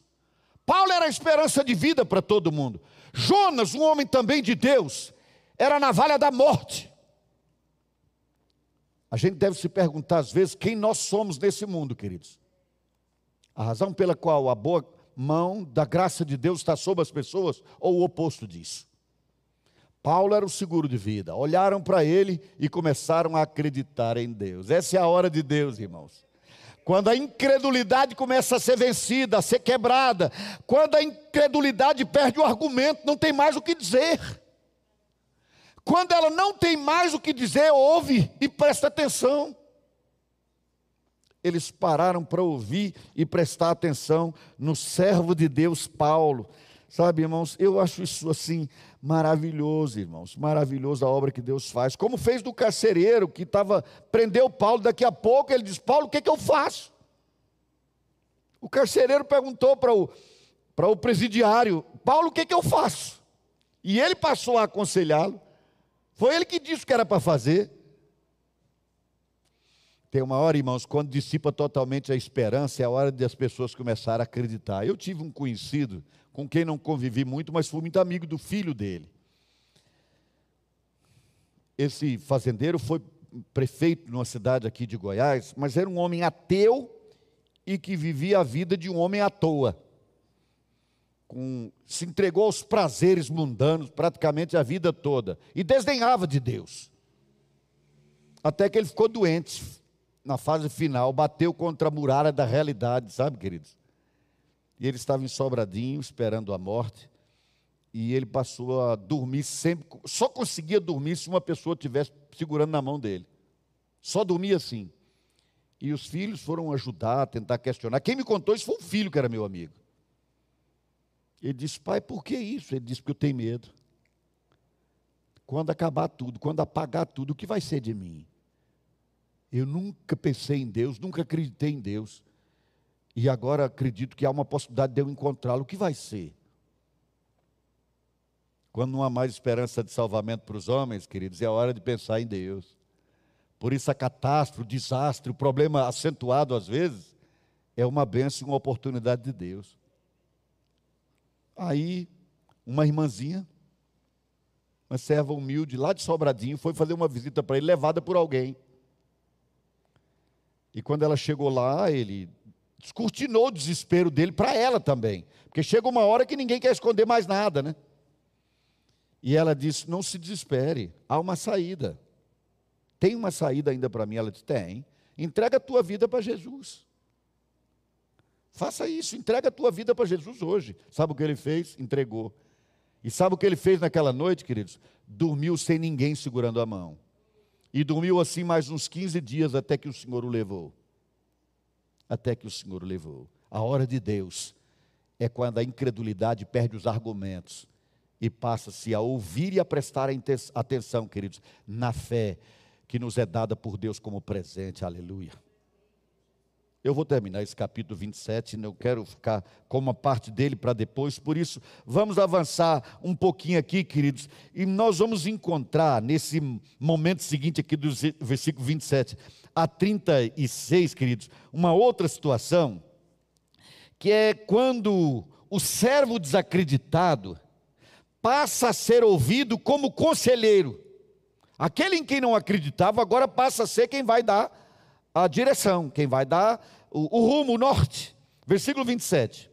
Paulo era a esperança de vida para todo mundo. Jonas, um homem também de Deus, era a navalha da morte. A gente deve se perguntar às vezes quem nós somos nesse mundo, queridos. A razão pela qual a boa mão da graça de Deus está sobre as pessoas, ou o oposto disso. Paulo era o seguro de vida. Olharam para ele e começaram a acreditar em Deus. Essa é a hora de Deus, irmãos. Quando a incredulidade começa a ser vencida, a ser quebrada, quando a incredulidade perde o argumento, não tem mais o que dizer. Quando ela não tem mais o que dizer, ouve e presta atenção. Eles pararam para ouvir e prestar atenção no servo de Deus Paulo. Sabe, irmãos, eu acho isso assim maravilhoso, irmãos, maravilhoso a obra que Deus faz. Como fez do carcereiro que estava prendeu Paulo, daqui a pouco ele diz: Paulo, o que, é que eu faço? O carcereiro perguntou para o, para o presidiário: Paulo, o que, é que eu faço? E ele passou a aconselhá-lo. Foi ele que disse que era para fazer. Tem uma hora, irmãos, quando dissipa totalmente a esperança, é a hora de as pessoas começarem a acreditar. Eu tive um conhecido com quem não convivi muito, mas fui muito amigo do filho dele. Esse fazendeiro foi prefeito numa cidade aqui de Goiás, mas era um homem ateu e que vivia a vida de um homem à toa com, se entregou aos prazeres mundanos praticamente a vida toda e desdenhava de Deus. Até que ele ficou doente na fase final, bateu contra a muralha da realidade, sabe, queridos? E ele estava em Sobradinho, esperando a morte, e ele passou a dormir sempre, só conseguia dormir se uma pessoa estivesse segurando na mão dele. Só dormia assim. E os filhos foram ajudar, tentar questionar. Quem me contou isso foi um filho que era meu amigo. Ele disse, pai, por que isso? Ele disse, porque eu tenho medo. Quando acabar tudo, quando apagar tudo, o que vai ser de mim? Eu nunca pensei em Deus, nunca acreditei em Deus. E agora acredito que há uma possibilidade de eu encontrá-lo. O que vai ser? Quando não há mais esperança de salvamento para os homens, queridos, é hora de pensar em Deus. Por isso a catástrofe, o desastre, o problema acentuado às vezes, é uma bênção e uma oportunidade de Deus. Aí, uma irmãzinha, uma serva humilde, lá de Sobradinho, foi fazer uma visita para ele, levada por alguém. E quando ela chegou lá, ele descortinou o desespero dele para ela também. Porque chega uma hora que ninguém quer esconder mais nada, né? E ela disse: Não se desespere, há uma saída. Tem uma saída ainda para mim? Ela disse: Tem. Entrega a tua vida para Jesus. Faça isso, entrega a tua vida para Jesus hoje. Sabe o que ele fez? Entregou. E sabe o que ele fez naquela noite, queridos? Dormiu sem ninguém segurando a mão. E dormiu assim mais uns 15 dias até que o Senhor o levou. Até que o Senhor o levou. A hora de Deus é quando a incredulidade perde os argumentos e passa-se a ouvir e a prestar atenção, queridos, na fé que nos é dada por Deus como presente. Aleluia. Eu vou terminar esse capítulo 27, não quero ficar com uma parte dele para depois, por isso vamos avançar um pouquinho aqui, queridos, e nós vamos encontrar nesse momento seguinte aqui do versículo 27 a 36, queridos, uma outra situação, que é quando o servo desacreditado passa a ser ouvido como conselheiro. Aquele em quem não acreditava agora passa a ser quem vai dar a direção, quem vai dar o, o rumo, o norte. Versículo 27.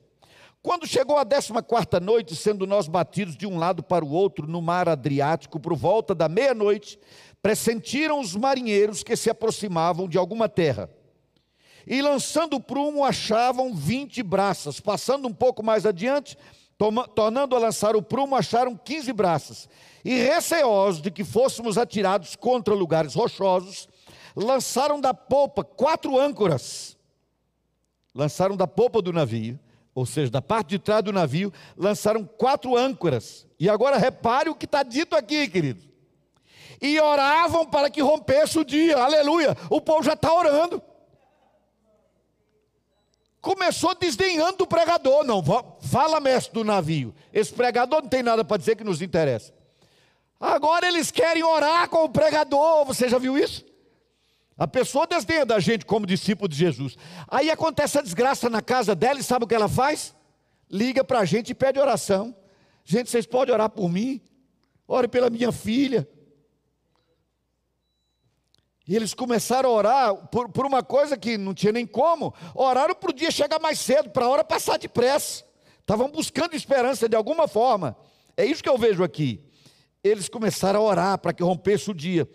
Quando chegou a décima quarta noite, sendo nós batidos de um lado para o outro no mar Adriático, por volta da meia-noite, pressentiram os marinheiros que se aproximavam de alguma terra. E lançando o prumo, achavam vinte braças. Passando um pouco mais adiante, toma, tornando a lançar o prumo, acharam quinze braças. E receosos de que fôssemos atirados contra lugares rochosos, lançaram da polpa quatro âncoras. Lançaram da polpa do navio, ou seja, da parte de trás do navio, lançaram quatro âncoras. E agora repare o que está dito aqui, querido. E oravam para que rompesse o dia, aleluia. O povo já está orando. Começou desdenhando do pregador, não, fala mestre do navio. Esse pregador não tem nada para dizer que nos interessa. Agora eles querem orar com o pregador, você já viu isso? A pessoa desdenha da gente como discípulo de Jesus. Aí acontece a desgraça na casa dela e sabe o que ela faz? Liga para a gente e pede oração. Gente, vocês podem orar por mim? Ore pela minha filha. E eles começaram a orar por, por uma coisa que não tinha nem como. Oraram para o dia chegar mais cedo, para a hora passar depressa. Estavam buscando esperança de alguma forma. É isso que eu vejo aqui. Eles começaram a orar para que rompesse o dia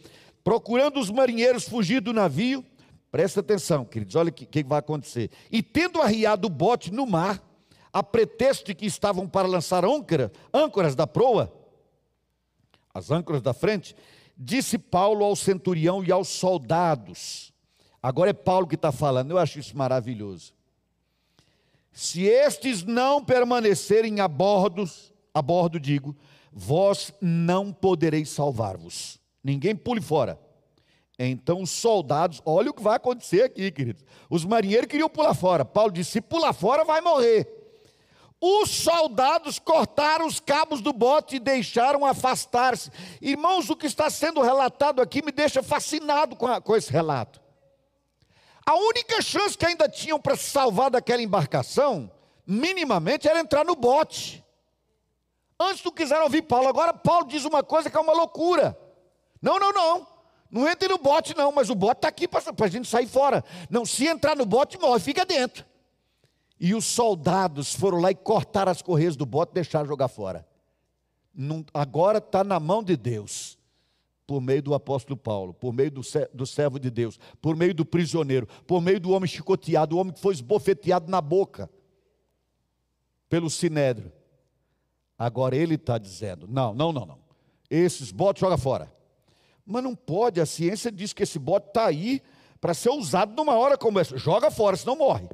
procurando os marinheiros fugir do navio. Presta atenção, queridos, olha o que, que vai acontecer. E tendo arriado o bote no mar, a pretexto de que estavam para lançar âncora, âncoras da proa, as âncoras da frente, disse Paulo ao centurião e aos soldados. Agora é Paulo que está falando, eu acho isso maravilhoso. Se estes não permanecerem a bordo, a bordo digo, vós não podereis salvar-vos. Ninguém pule fora. Então os soldados, olha o que vai acontecer aqui, queridos. Os marinheiros queriam pular fora. Paulo disse: se pular fora, vai morrer. Os soldados cortaram os cabos do bote e deixaram afastar-se. Irmãos, o que está sendo relatado aqui me deixa fascinado com, a, com esse relato. A única chance que ainda tinham para se salvar daquela embarcação, minimamente, era entrar no bote. Antes não quiseram ouvir Paulo, agora Paulo diz uma coisa que é uma loucura. Não, não, não. Não entre no bote, não, mas o bote está aqui para a gente sair fora. Não, se entrar no bote, morre, fica dentro. E os soldados foram lá e cortaram as correias do bote e deixaram jogar fora. Não, agora está na mão de Deus, por meio do apóstolo Paulo, por meio do, do servo de Deus, por meio do prisioneiro, por meio do homem chicoteado, o homem que foi esbofeteado na boca pelo sinédrio. Agora ele está dizendo: não, não, não, não. Esses botes joga fora. Mas não pode, a ciência diz que esse bote está aí para ser usado numa hora como essa. Joga fora, senão morre.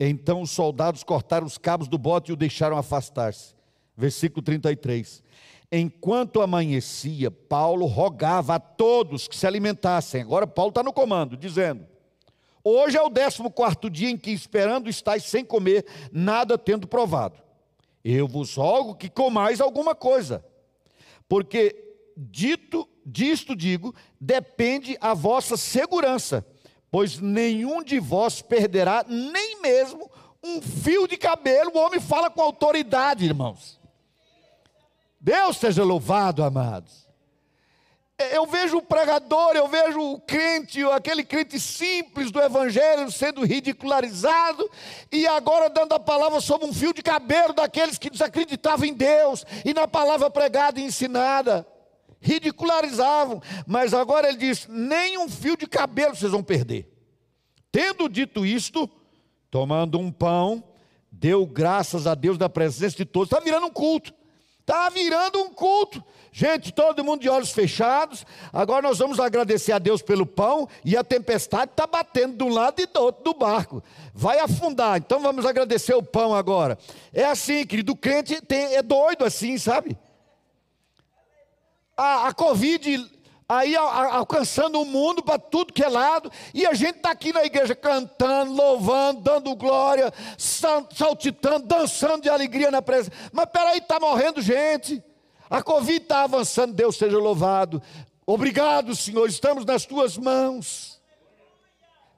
Então os soldados cortaram os cabos do bote e o deixaram afastar-se. Versículo 33. Enquanto amanhecia, Paulo rogava a todos que se alimentassem. Agora Paulo está no comando, dizendo: Hoje é o décimo quarto dia em que, esperando, estáis sem comer, nada tendo provado. Eu vos rogo que comais alguma coisa, porque dito disto digo, depende a vossa segurança, pois nenhum de vós perderá nem mesmo um fio de cabelo. O homem fala com autoridade, irmãos. Deus seja louvado, amados. Eu vejo o pregador, eu vejo o crente, aquele crente simples do evangelho sendo ridicularizado e agora dando a palavra sobre um fio de cabelo daqueles que desacreditavam em Deus e na palavra pregada e ensinada. Ridicularizavam, mas agora ele diz: nem um fio de cabelo vocês vão perder. Tendo dito isto, tomando um pão, deu graças a Deus na presença de todos. Está virando um culto. Está virando um culto. Gente, todo mundo de olhos fechados. Agora nós vamos agradecer a Deus pelo pão e a tempestade está batendo de um lado e do outro do barco. Vai afundar. Então vamos agradecer o pão agora. É assim, querido. O crente tem, é doido assim, sabe? A, a Covid aí alcançando o mundo para tudo que é lado, e a gente está aqui na igreja cantando, louvando, dando glória, saltitando, dançando de alegria na presença. Mas peraí, está morrendo gente. A Covid está avançando, Deus seja louvado. Obrigado, Senhor, estamos nas tuas mãos.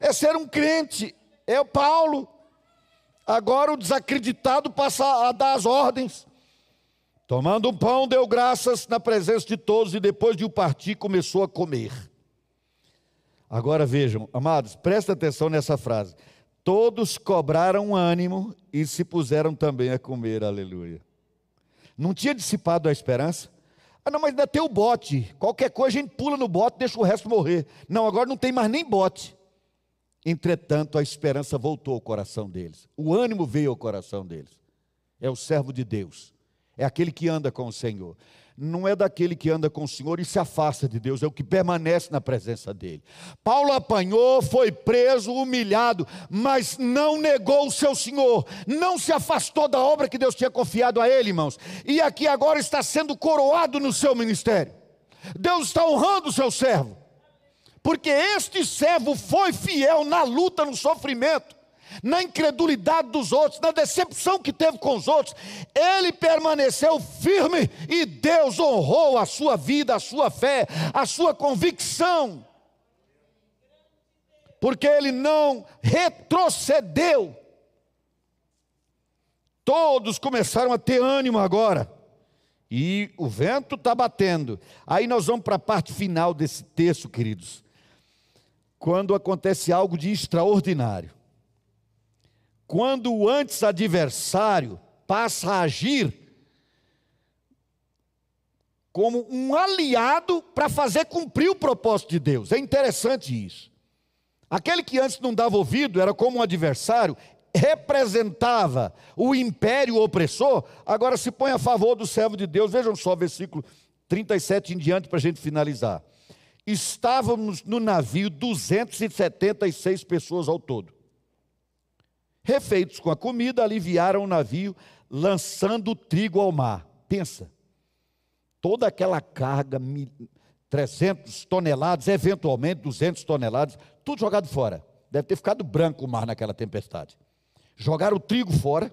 É ser um crente, é o Paulo. Agora o desacreditado passa a dar as ordens. Tomando um pão, deu graças na presença de todos e depois de o partir começou a comer. Agora vejam, amados, presta atenção nessa frase. Todos cobraram ânimo e se puseram também a comer, aleluia. Não tinha dissipado a esperança? Ah, não, mas ainda tem o bote. Qualquer coisa a gente pula no bote, deixa o resto morrer. Não, agora não tem mais nem bote. Entretanto, a esperança voltou ao coração deles. O ânimo veio ao coração deles. É o servo de Deus é aquele que anda com o Senhor. Não é daquele que anda com o Senhor e se afasta de Deus, é o que permanece na presença dele. Paulo apanhou, foi preso, humilhado, mas não negou o seu Senhor, não se afastou da obra que Deus tinha confiado a ele, irmãos. E aqui agora está sendo coroado no seu ministério. Deus está honrando o seu servo, porque este servo foi fiel na luta, no sofrimento na incredulidade dos outros, na decepção que teve com os outros, ele permaneceu firme e Deus honrou a sua vida, a sua fé, a sua convicção, porque ele não retrocedeu. Todos começaram a ter ânimo agora. E o vento está batendo. Aí nós vamos para a parte final desse texto, queridos. Quando acontece algo de extraordinário quando o antes adversário passa a agir como um aliado para fazer cumprir o propósito de Deus. É interessante isso. Aquele que antes não dava ouvido era como um adversário, representava o império opressor, agora se põe a favor do servo de Deus. Vejam só, versículo 37 em diante para a gente finalizar. Estávamos no navio 276 pessoas ao todo. Refeitos com a comida, aliviaram o navio, lançando trigo ao mar. Pensa, toda aquela carga, 300 toneladas, eventualmente 200 toneladas, tudo jogado fora. Deve ter ficado branco o mar naquela tempestade. Jogaram o trigo fora.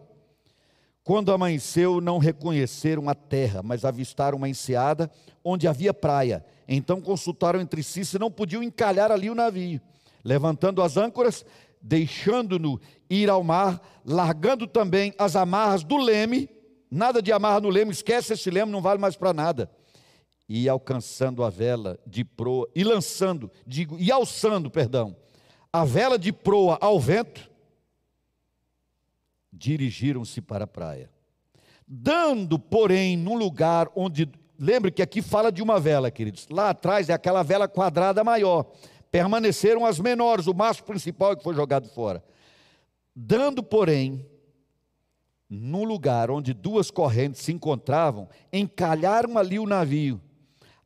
Quando amanheceu, não reconheceram a terra, mas avistaram uma enseada onde havia praia. Então consultaram entre si se não podiam encalhar ali o navio. Levantando as âncoras, deixando-no ir ao mar, largando também as amarras do leme, nada de amarra no leme, esquece esse leme, não vale mais para nada. E alcançando a vela de proa, e lançando, digo, e alçando, perdão, a vela de proa ao vento, dirigiram-se para a praia. Dando, porém, num lugar onde, lembre que aqui fala de uma vela, queridos, lá atrás é aquela vela quadrada maior permaneceram as menores, o mastro principal que foi jogado fora. Dando, porém, no lugar onde duas correntes se encontravam, encalharam ali o navio.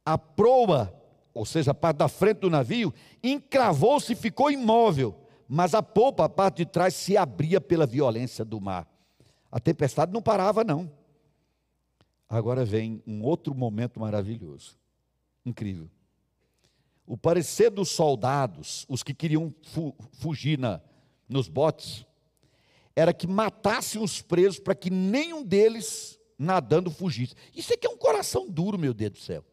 A proa, ou seja, a parte da frente do navio, encravou-se e ficou imóvel, mas a polpa, a parte de trás, se abria pela violência do mar. A tempestade não parava, não. Agora vem um outro momento maravilhoso, incrível. O parecer dos soldados, os que queriam fu fugir na, nos botes, era que matassem os presos para que nenhum deles nadando fugisse. Isso aqui é um coração duro, meu Deus do céu.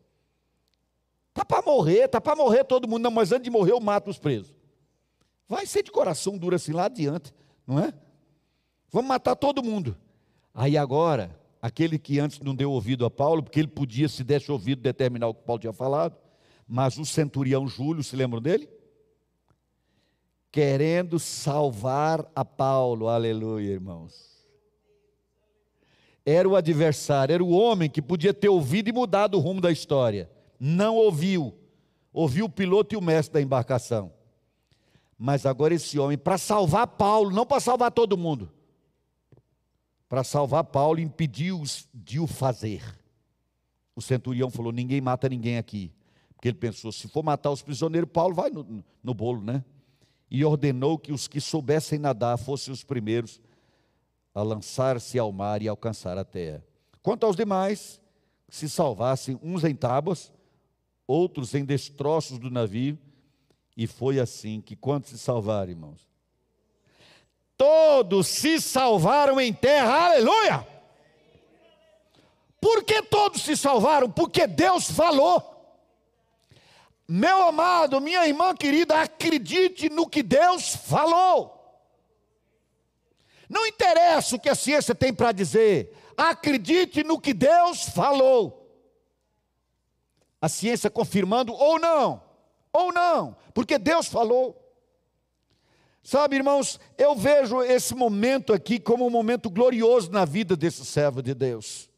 Está para morrer, está para morrer todo mundo. Não, mas antes de morrer eu mato os presos. Vai ser de coração duro assim lá adiante, não é? Vamos matar todo mundo. Aí agora, aquele que antes não deu ouvido a Paulo, porque ele podia, se desse ouvido, determinar o que Paulo tinha falado, mas o centurião Júlio, se lembram dele? Querendo salvar a Paulo, aleluia, irmãos. Era o adversário, era o homem que podia ter ouvido e mudado o rumo da história. Não ouviu. Ouviu o piloto e o mestre da embarcação. Mas agora esse homem, para salvar Paulo, não para salvar todo mundo, para salvar Paulo, impediu de o fazer. O centurião falou: ninguém mata ninguém aqui. Porque ele pensou: se for matar os prisioneiros, Paulo vai no, no bolo, né? E ordenou que os que soubessem nadar fossem os primeiros a lançar-se ao mar e alcançar a terra. Quanto aos demais, se salvassem uns em tábuas, outros em destroços do navio, e foi assim que quantos se salvaram, irmãos? todos se salvaram em terra, aleluia! Por que todos se salvaram? Porque Deus falou. Meu amado, minha irmã querida, acredite no que Deus falou. Não interessa o que a ciência tem para dizer, acredite no que Deus falou. A ciência confirmando ou não, ou não, porque Deus falou. Sabe, irmãos, eu vejo esse momento aqui como um momento glorioso na vida desse servo de Deus.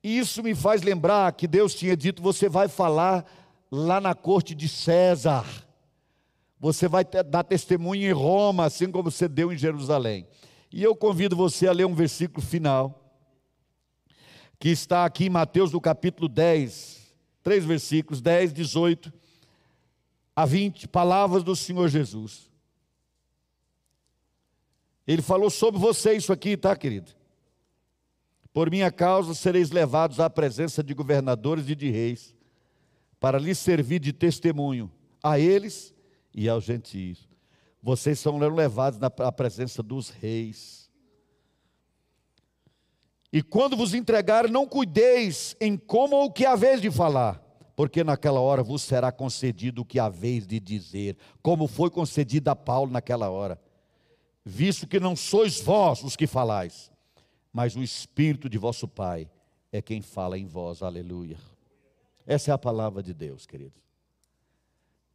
E isso me faz lembrar que Deus tinha dito: você vai falar lá na corte de César, você vai dar testemunho em Roma, assim como você deu em Jerusalém. E eu convido você a ler um versículo final, que está aqui em Mateus, no capítulo 10, três versículos, 10, 18 a 20, palavras do Senhor Jesus. Ele falou sobre você isso aqui, tá, querido? Por minha causa sereis levados à presença de governadores e de reis, para lhes servir de testemunho a eles e aos gentios. Vocês são levados à presença dos reis. E quando vos entregarem, não cuideis em como ou que haveis de falar, porque naquela hora vos será concedido o que haveis de dizer, como foi concedido a Paulo naquela hora visto que não sois vós os que falais, mas o Espírito de vosso Pai é quem fala em vós, aleluia. Essa é a palavra de Deus, queridos.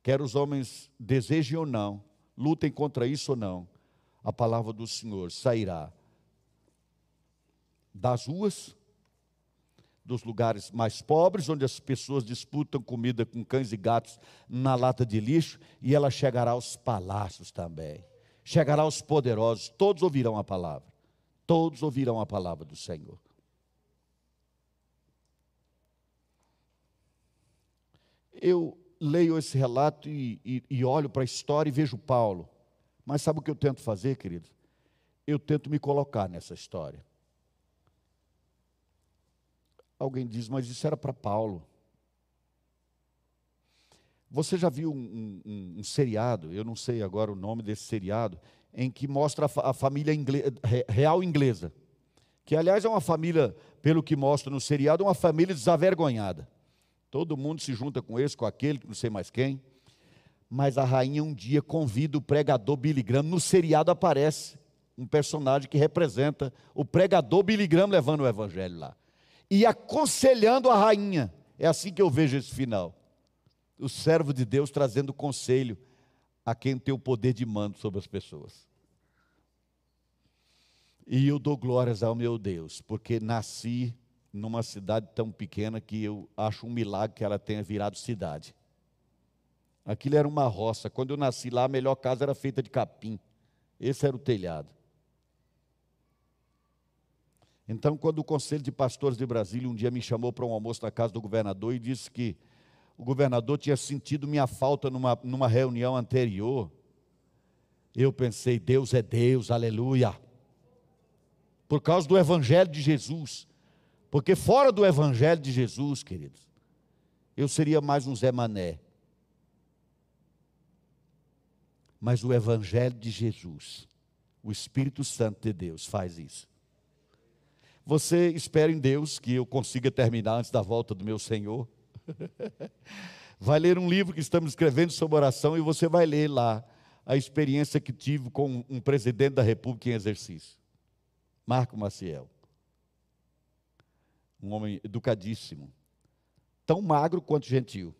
Quer os homens desejem ou não, lutem contra isso ou não, a palavra do Senhor sairá das ruas, dos lugares mais pobres, onde as pessoas disputam comida com cães e gatos na lata de lixo, e ela chegará aos palácios também chegará aos poderosos, todos ouvirão a palavra, todos ouvirão a palavra do Senhor. Eu leio esse relato e, e, e olho para a história e vejo Paulo, mas sabe o que eu tento fazer, querido? Eu tento me colocar nessa história. Alguém diz, mas isso era para Paulo. Você já viu um, um, um, seriado, eu não sei agora o nome desse seriado, em que mostra a, a família real inglesa. Que, aliás, é uma família, pelo que mostra no seriado, uma família desavergonhada. Todo mundo se junta com esse, com aquele, não sei mais quem. Mas a rainha um dia convida o pregador Billy Graham. No seriado aparece um personagem que representa o pregador Billy Graham levando o evangelho lá. E aconselhando a rainha. É assim que eu vejo esse final o servo de Deus trazendo conselho a quem tem o poder de mando sobre as pessoas. E eu dou glórias ao meu Deus, porque nasci numa cidade tão pequena que eu acho um milagre que ela tenha virado cidade. Aquilo era uma roça. Quando eu nasci lá, a melhor casa era feita de capim. Esse era o telhado. Então, quando o Conselho de Pastores de Brasília um dia me chamou para um almoço na casa do governador e disse que o governador tinha sentido minha falta numa, numa reunião anterior. Eu pensei, Deus é Deus, aleluia. Por causa do Evangelho de Jesus. Porque fora do Evangelho de Jesus, queridos, eu seria mais um Zé Mané. Mas o Evangelho de Jesus, o Espírito Santo de Deus faz isso. Você espera em Deus que eu consiga terminar antes da volta do meu Senhor? Vai ler um livro que estamos escrevendo sobre oração e você vai ler lá a experiência que tive com um presidente da República em exercício, Marco Maciel. Um homem educadíssimo, tão magro quanto gentil,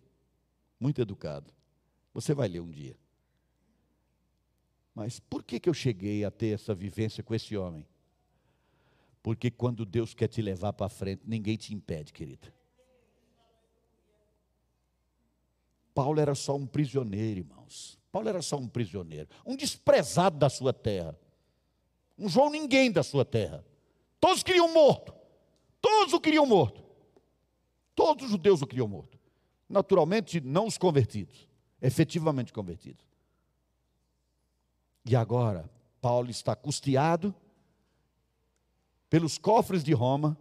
muito educado. Você vai ler um dia. Mas por que, que eu cheguei a ter essa vivência com esse homem? Porque quando Deus quer te levar para frente, ninguém te impede, querida. Paulo era só um prisioneiro, irmãos. Paulo era só um prisioneiro, um desprezado da sua terra. Um João ninguém da sua terra. Todos queriam morto. Todos o queriam morto. Todos os judeus o queriam morto. Naturalmente, não os convertidos, efetivamente convertidos. E agora, Paulo está custeado pelos cofres de Roma,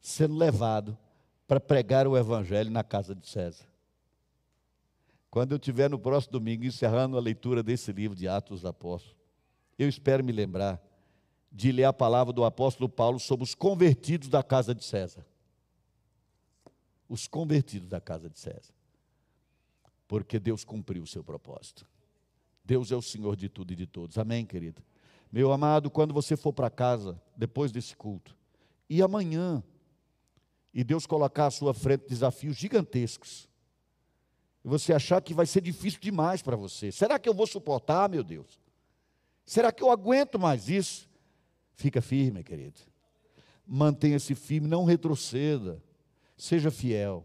sendo levado para pregar o evangelho na casa de César. Quando eu estiver no próximo domingo encerrando a leitura desse livro de Atos dos Apóstolos, eu espero me lembrar de ler a palavra do apóstolo Paulo sobre os convertidos da casa de César. Os convertidos da casa de César. Porque Deus cumpriu o seu propósito. Deus é o Senhor de tudo e de todos. Amém, querido? Meu amado, quando você for para casa, depois desse culto, e amanhã, e Deus colocar à sua frente desafios gigantescos, e você achar que vai ser difícil demais para você, será que eu vou suportar, meu Deus? Será que eu aguento mais isso? Fica firme, querido. Mantenha-se firme, não retroceda. Seja fiel.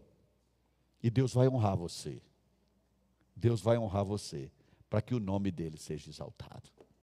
E Deus vai honrar você. Deus vai honrar você para que o nome dele seja exaltado.